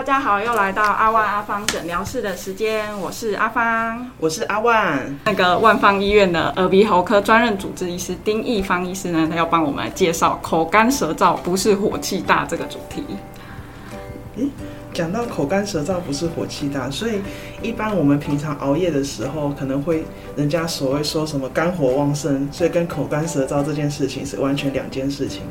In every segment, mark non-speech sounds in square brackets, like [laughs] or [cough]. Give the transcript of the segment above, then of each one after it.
大家好，又来到阿万阿芳诊疗室的时间，我是阿芳，我是阿万。那个万方医院的耳鼻喉科专任主治医师丁义芳医师呢，他要帮我们来介绍口干舌燥不是火气大这个主题。讲到口干舌燥不是火气大，所以一般我们平常熬夜的时候，可能会人家所谓说什么肝火旺盛，所以跟口干舌燥这件事情是完全两件事情。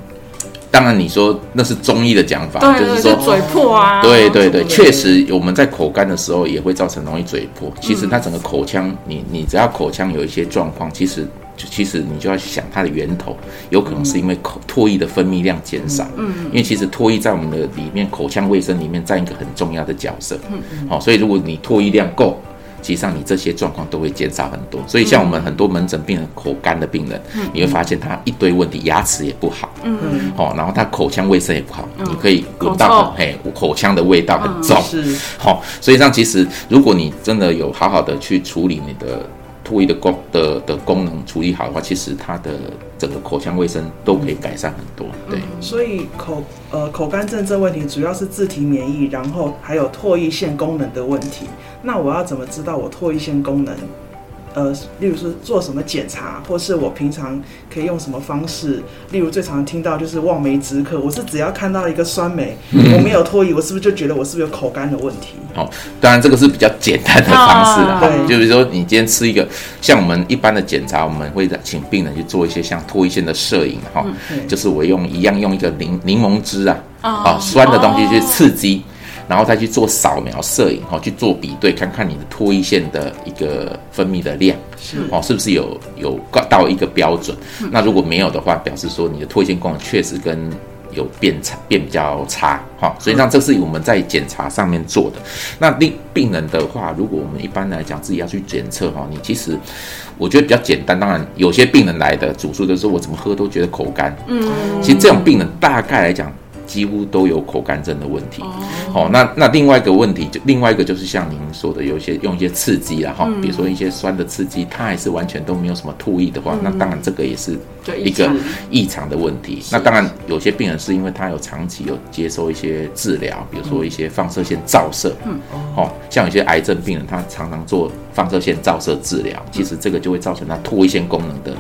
当然，你说那是中医的讲法，对，就是说嘴破啊。对对对，确实我们在口干的时候也会造成容易嘴破。其实它整个口腔，你你只要口腔有一些状况，其实。其实你就要想它的源头，有可能是因为口唾液的分泌量减少。嗯，因为其实唾液在我们的里面口腔卫生里面占一个很重要的角色。嗯嗯，好，所以如果你唾液量够，实际上你这些状况都会减少很多。所以像我们很多门诊病人口干的病人，你会发现他一堆问题，牙齿也不好。嗯嗯，好，然后他口腔卫生也不好，你可以闻到嘿口腔的味道很重。是，好，所以上其实如果你真的有好好的去处理你的。唾液的功的的功能处理好的话，其实它的整个口腔卫生都可以改善很多。对，所以口呃口干症这问题主要是自体免疫，然后还有唾液腺功能的问题。那我要怎么知道我唾液腺功能？呃，例如说做什么检查，或是我平常可以用什么方式？例如最常听到就是望梅止渴，我是只要看到一个酸梅，我没有脱衣，我是不是就觉得我是不是有口干的问题？好，当然这个是比较简单的方式啦，就比如说你今天吃一个，像我们一般的检查，我们会请病人去做一些像脱衣线的摄影，哈，就是我用一样用一个柠柠檬汁啊，啊酸的东西去刺激。然后再去做扫描摄影，哦，去做比对，看看你的唾液腺的一个分泌的量，是哦，是不是有有到一个标准？那如果没有的话，表示说你的唾液腺功能确实跟有变差，变比较差，哈。所以像这是我们在检查上面做的。那病病人的话，如果我们一般来讲自己要去检测，哈，你其实我觉得比较简单。当然，有些病人来的主诉就是我怎么喝都觉得口干，嗯，其实这种病人大概来讲。几乎都有口干症的问题，哦，那那另外一个问题就另外一个就是像您说的，有一些用一些刺激了哈，比如说一些酸的刺激，它还是完全都没有什么吐意的话，那当然这个也是一个异常。的问题。那当然有些病人是因为他有长期有接受一些治疗，比如说一些放射线照射，嗯，哦，像有些癌症病人他常常做放射线照射治疗，其实这个就会造成他唾液腺功能的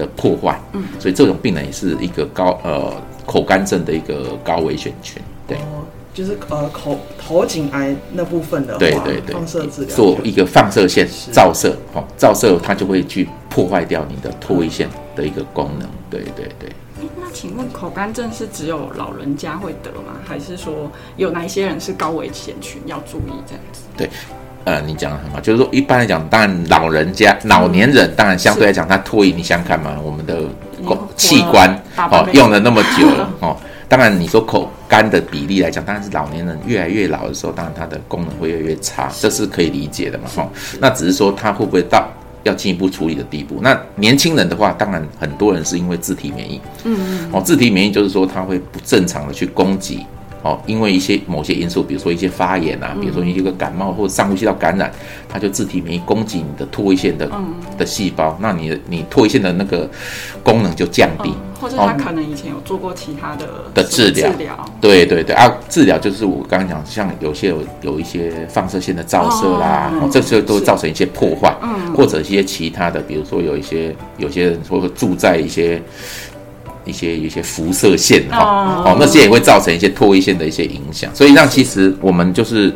的破坏，嗯，所以这种病人也是一个高呃。口干症的一个高危险群，对，就是呃口头颈癌那部分的，对对对，放射治疗做一个放射线照射，哦，照射它就会去破坏掉你的唾液腺的一个功能，对对对。那请问口干症是只有老人家会得吗？还是说有哪一些人是高危险群要注意这样子？对，呃，你讲的很好，就是说一般来讲，当然老人家、老年人，当然相对来讲，他唾液，你想看嘛，我们的。器官哦，用了那么久了 [laughs] 哦，当然你说口干的比例来讲，当然是老年人越来越老的时候，当然它的功能会越来越差，这是可以理解的嘛哈。那只是说它会不会到要进一步处理的地步？那年轻人的话，当然很多人是因为自体免疫，嗯嗯，哦，自体免疫就是说它会不正常的去攻击。哦，因为一些某些因素，比如说一些发炎啊，比如说一个感冒或者上呼吸道感染，它就自体免疫攻击你的唾液腺的的细胞，那你的你唾液腺的那个功能就降低，或者他可能以前有做过其他的的治疗，对对对。啊，治疗就是我刚刚讲，像有些有有一些放射线的照射啦，这些都会造成一些破坏，或者一些其他的，比如说有一些有些人说住在一些。一些一些辐射线哈，哦，那些也会造成一些唾液腺的一些影响，所以让其实我们就是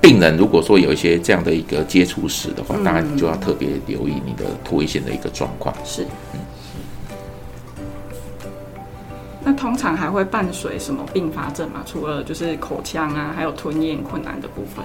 病人，如果说有一些这样的一个接触史的话，当然就要特别留意你的唾液腺的一个状况。是，嗯。那通常还会伴随什么并发症吗？除了就是口腔啊，还有吞咽困难的部分。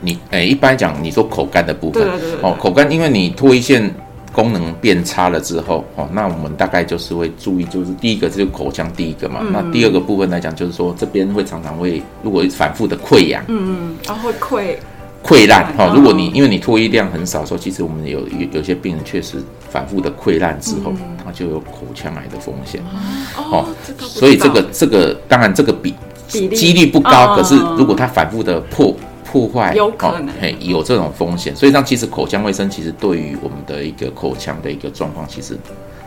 你诶，一般讲，你说口干的部分，对对对，哦，口干，因为你唾液腺。功能变差了之后，哦，那我们大概就是会注意，就是第一个就是口腔第一个嘛，那第二个部分来讲，就是说这边会常常会，如果反复的溃疡，嗯嗯，然后会溃。溃烂，哈，如果你因为你唾液量很少的时候，其实我们有有有些病人确实反复的溃烂之后，他就有口腔癌的风险，哦，所以这个这个当然这个比几率不高，可是如果他反复的破。破坏有可能，嘿，有这种风险，所以让其实口腔卫生其实对于我们的一个口腔的一个状况其实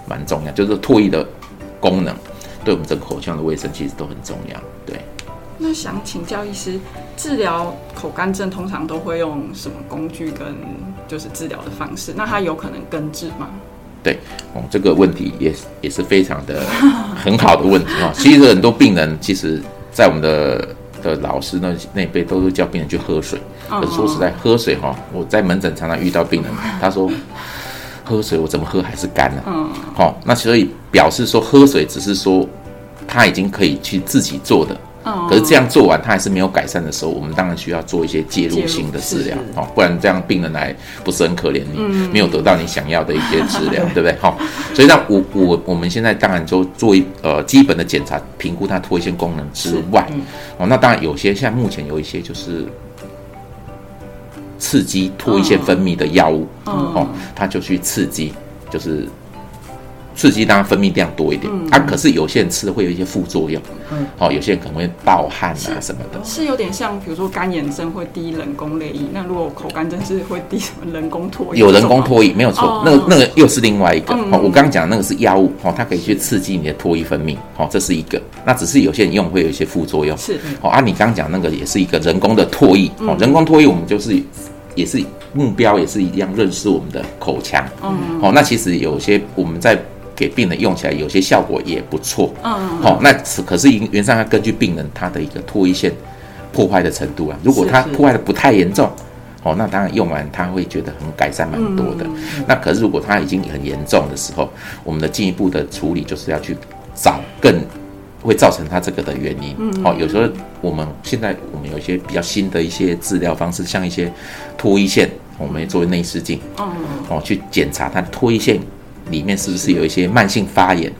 蛮重要，就是唾液的功能对我们这个口腔的卫生其实都很重要，对。那想请教医师，治疗口干症通常都会用什么工具跟就是治疗的方式？那它有可能根治吗？对，哦，这个问题也也是非常的 [laughs] 很好的问题哦。其实很多病人，其实在我们的的老师那那辈都是叫病人去喝水。可是说实在，喝水哈，我在门诊常常遇到病人，他说喝水我怎么喝还是干了。嗯，好，那所以表示说喝水只是说他已经可以去自己做的。可是这样做完，他还是没有改善的时候，我们当然需要做一些介入性的治疗，哦，不然这样病人来不是很可怜，你没有得到你想要的一些治疗，[laughs] 对不对？好，所以让我我我们现在当然就做一呃基本的检查，评估他脱腺功能之外，哦，那当然有些像目前有一些就是刺激脱一些分泌的药物，哦，他就去刺激，就是。刺激当然分泌量多一点，啊，可是有些人吃会有一些副作用，嗯，好，有些人可能会盗汗啊什么的，是有点像，比如说干眼症会滴人工泪液，那如果口干症是会滴什么人工唾液？有人工唾液没有错，那个那个又是另外一个，哦，我刚刚讲那个是药物，哦，它可以去刺激你的唾液分泌，哦，这是一个，那只是有些人用会有一些副作用，是，哦，啊，你刚刚讲那个也是一个人工的唾液，哦，人工唾液我们就是也是目标也是一样认识我们的口腔，嗯，哦，那其实有些我们在。给病人用起来有些效果也不错，嗯，好，那可是原上要根据病人他的一个唾液腺破坏的程度啊，如果他破坏的不太严重，哦，那当然用完他会觉得很改善蛮多的。那可是如果他已经很严重的时候，我们的进一步的处理就是要去找更会造成他这个的原因。嗯，哦，有时候我们现在我们有一些比较新的一些治疗方式，像一些唾液腺，我们作为内视镜，哦，哦，去检查他唾液腺。里面是不是有一些慢性发炎？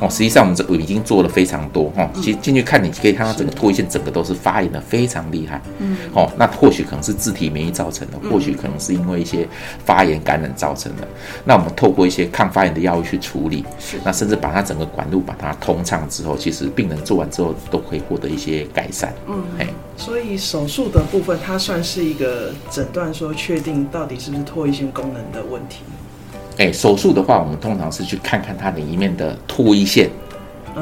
哦，实际上我们这已经做了非常多哈。其实进去看，你可以看到整个唾液腺整个都是发炎的，非常厉害。嗯，哦，那或许可能是自体免疫造成的，或许可能是因为一些发炎感染造成的。那我们透过一些抗发炎的药物去处理，是那甚至把它整个管路把它通畅之后，其实病人做完之后都可以获得一些改善。嗯，哎，所以手术的部分，它算是一个诊断，说确定到底是不是唾液腺功能的问题。哎，手术的话，我们通常是去看看它里面的唾液腺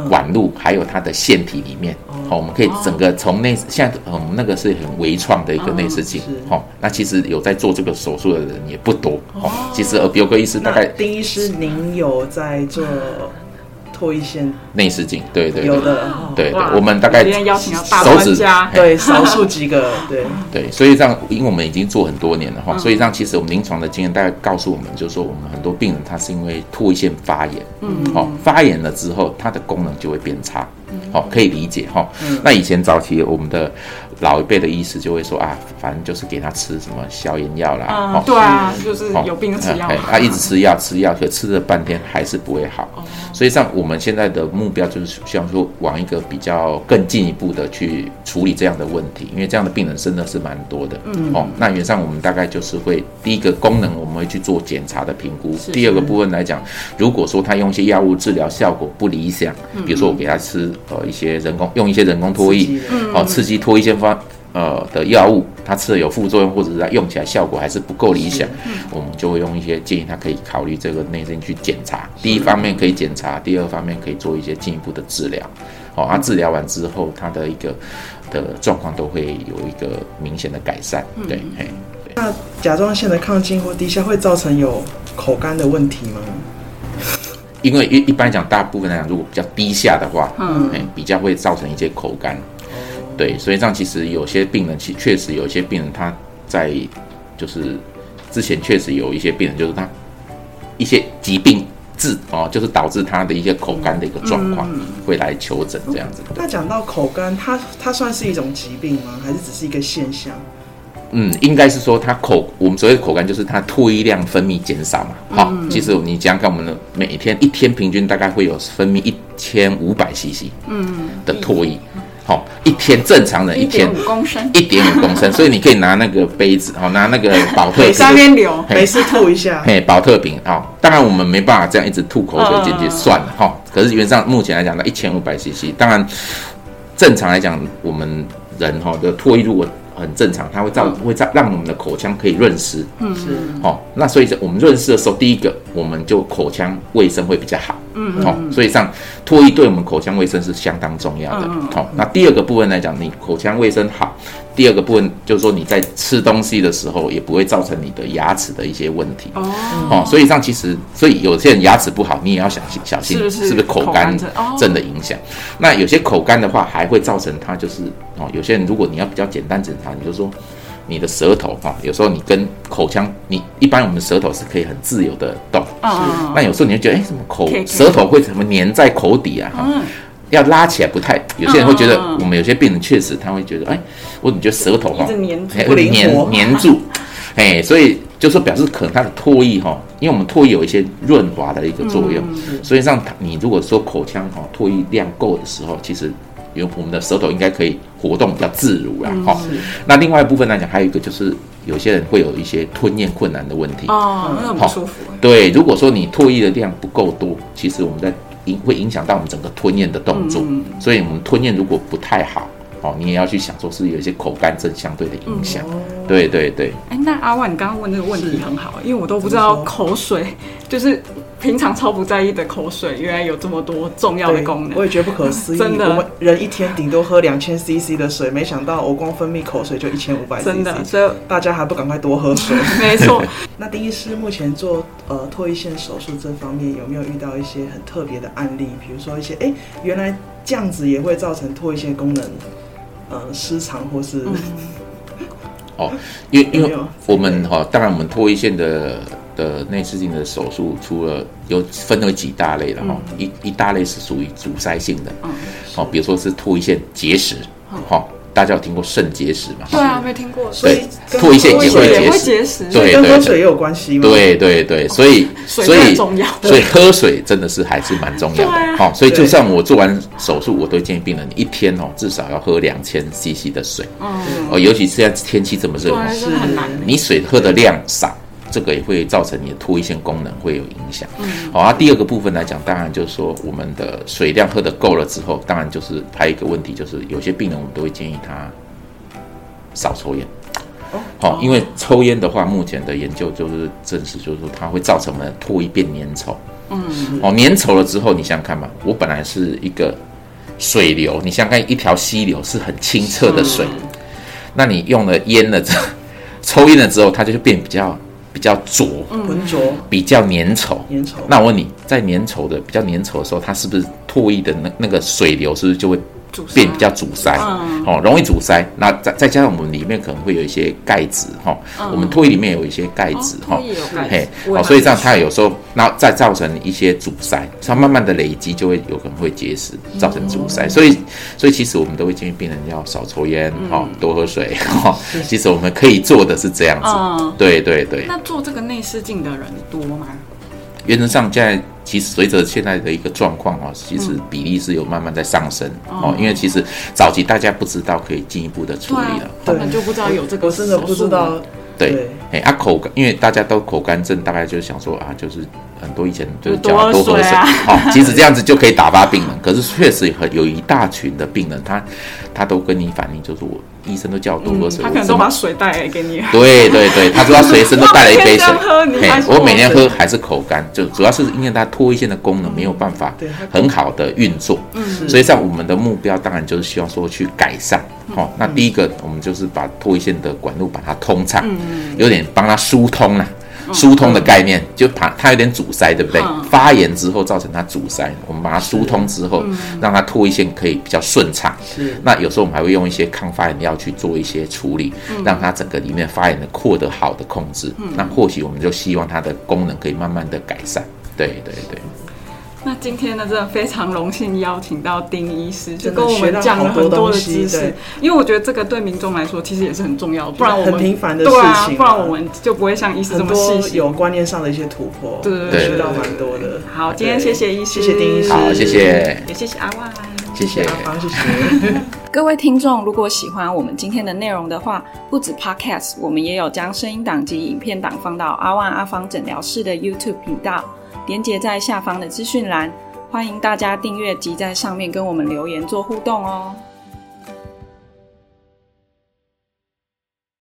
管路，还有它的腺体里面。好，我们可以整个从内，现在嗯，那个是很微创的一个内视镜。好，那其实有在做这个手术的人也不多。哦，其实耳鼻喉科医师大概，丁医师，您有在做？脱一些内视镜，对对有的，对对，我们大概手指 [laughs] 对少数几个，[laughs] 对。对，所以这样因为我们已经做很多年了哈，所以这样其实我们临床的经验大概告诉我们，就是说我们很多病人他是因为唾液腺发炎，嗯，好发炎了之后，它的功能就会变差，好可以理解哈。那以前早期我们的。老一辈的医师就会说啊，反正就是给他吃什么消炎药啦，哦，对啊，就是有病吃药，他一直吃药吃药，可吃了半天还是不会好，所以像我们现在的目标就是希望说往一个比较更进一步的去处理这样的问题，因为这样的病人真的是蛮多的，嗯，哦，那原上我们大概就是会第一个功能我们会去做检查的评估，第二个部分来讲，如果说他用一些药物治疗效果不理想，比如说我给他吃呃一些人工用一些人工脱衣，哦，刺激脱衣腺方。呃的药物，他吃了有副作用，或者是他用起来效果还是不够理想，我们就会用一些建议，他可以考虑这个内镜去检查。第一方面可以检查，第二方面可以做一些进一步的治疗。好，他治疗完之后，他的一个的状况都会有一个明显的改善。对，嘿。那甲状腺的亢进或低下会造成有口干的问题吗？因为一一般讲，大部分来讲，如果比较低下的话，嗯，比较会造成一些口干。对，所以这样其实有些病人，其确实有一些病人他在就是之前确实有一些病人，就是他一些疾病治哦，就是导致他的一些口干的一个状况，会来求诊这样子。那讲到口干，它它算是一种疾病吗？还是只是一个现象？嗯，应该是说它口我们所谓的口干，就是它唾液量分泌减少嘛。好，其实你想想看，我们的每天一天平均大概会有分泌一千五百 CC 嗯的唾液。好，一天正常人一天一点五公升，一点五公升，所以你可以拿那个杯子，好拿那个保特瓶，[laughs] 上面流，没事吐一下，嘿，保特瓶，啊，当然我们没办法这样一直吐口水进去算了，哈，可是原上目前来讲呢，一千五百 CC，当然正常来讲，我们人哈的唾液如果很正常，它会造会造让我们的口腔可以润湿。嗯，是。好，那所以我们润湿的时候，第一个我们就口腔卫生会比较好。嗯，好，所以上唾液对我们口腔卫生是相当重要的。好，那第二个部分来讲，你口腔卫生好。第二个部分就是说，你在吃东西的时候，也不会造成你的牙齿的一些问题哦。哦，所以上其实，所以有些人牙齿不好，你也要小心小心，是不是口干症的影响？那有些口干的话，还会造成它就是哦，有些人如果你要比较简单检查，你就说你的舌头哈，有时候你跟口腔，你一般我们的舌头是可以很自由的动，那有时候你会觉得，哎，怎么口舌头会怎么粘在口底啊？哈要拉起来不太，有些人会觉得，我们有些病人确实他会觉得，哎，我怎么觉得舌头哈，会黏黏住，[laughs] 哎，所以就是表示可能他的唾液哈，因为我们唾液有一些润滑的一个作用，所以让你如果说口腔哈唾液量够的时候，其实有我们的舌头应该可以活动比较自如啦，哈。那另外一部分来讲，还有一个就是有些人会有一些吞咽困难的问题，哦，那很不舒服。对，如果说你唾液的量不够多，其实我们在影会影响到我们整个吞咽的动作，所以我们吞咽如果不太好，哦，你也要去想说是有一些口干症相对的影响。对对对。哎，那阿万，你刚刚问那个问题很好，因为我都不知道口水就是平常超不在意的口水，原来有这么多重要的功能。我也觉得不可思议，真的，我们人一天顶多喝两千 CC 的水，没想到我光分泌口水就一千五百 CC，真的，所以大家还不赶快多喝水？[laughs] 没错。[laughs] 那第一师目前做呃唾液腺手术这方面有没有遇到一些很特别的案例？比如说一些哎，原来这样子也会造成唾液腺功能呃失常，或是 [laughs] 哦，因因为我们哈，当然我们唾液腺的的内视镜的手术，除了有分为几大类了哈，一一大类是属于阻塞性的，嗯，好，比如说是唾液腺结石，哦。大家有听过肾结石吗？对啊，没听过。所以唾液腺也会结石，对，跟喝水也有关系吗？对对对，所以所以重要，所以喝水真的是还是蛮重要的。好，所以就算我做完手术，我都建议病人一天哦至少要喝两千 CC 的水。哦，尤其是现在天气这么热，是很难。你水喝的量少。这个也会造成你的唾液腺功能会有影响。嗯，好，那第二个部分来讲，当然就是说我们的水量喝得够了之后，当然就是还有一个问题，就是有些病人我们都会建议他少抽烟。哦，好，因为抽烟的话，目前的研究就是证实，就是说它会造成我们的唾液变粘稠。嗯，哦，粘稠了之后，你想想看嘛，我本来是一个水流，你想想看，一条溪流是很清澈的水，那你用了烟了之后，[laughs] 抽烟了之后，它就变比较。比较浊，浑浊，比较粘稠，粘稠。那我问你，在粘稠的、比较粘稠的时候，它是不是唾液的那那个水流是不是就会？变比较阻塞，哦，容易阻塞。那再再加上我们里面可能会有一些钙质，哈，我们唾液里面有一些钙质，哈，嘿，哦，所以这样它有时候那再造成一些阻塞，它慢慢的累积就会有可能会结石，造成阻塞。所以，所以其实我们都会建议病人要少抽烟，哈，多喝水，[laughs] 哈。其实我们可以做的是这样子，对对对。那做这个内视镜的人多吗？原则上，现在其实随着现在的一个状况啊，其实比例是有慢慢在上升哦。因为其实早期大家不知道可以进一步的处理了，根本就不知道有这个，真的不知道。对，哎，啊口干，因为大家都口干症，大概就是想说啊，就是很多以前就是叫多喝水，好，其实这样子就可以打发病人。可是确实很有一大群的病人，他他都跟你反映，就是我。医生都叫我多喝水，他可能都把水带来给你。对对对，他说他随身都带了一杯水。[laughs] 我每天喝还是口干，就主要是因为他唾液腺的功能没有办法很好的运作。嗯，所以在我们的目标当然就是希望说去改善。好，那第一个我们就是把唾液腺的管路把它通畅，有点帮它疏通了。疏通的概念，就怕它有点阻塞，对不对？发炎之后造成它阻塞，我们把它疏通之后，让它唾液腺可以比较顺畅。是。那有时候我们还会用一些抗发炎药去做一些处理，让它整个里面发炎的扩得好的控制。那或许我们就希望它的功能可以慢慢的改善。对对对。那今天呢，真的非常荣幸邀请到丁医师，就跟我们讲了很多的知识。因为我觉得这个对民众来说其实也是很重要，不然我们很平凡的事情，不然我们就不会像医师这么细有观念上的一些突破。对对对，学到蛮多的。好，今天谢谢医师，谢谢丁医师，好，谢谢，也谢谢阿万，谢谢。阿芳，谢谢。[laughs] 各位听众。如果喜欢我们今天的内容的话，不止 Podcast，我们也有将声音档及影片档放到阿万阿芳诊疗室的 YouTube 频道，连接在下方的资讯栏。欢迎大家订阅及在上面跟我们留言做互动哦。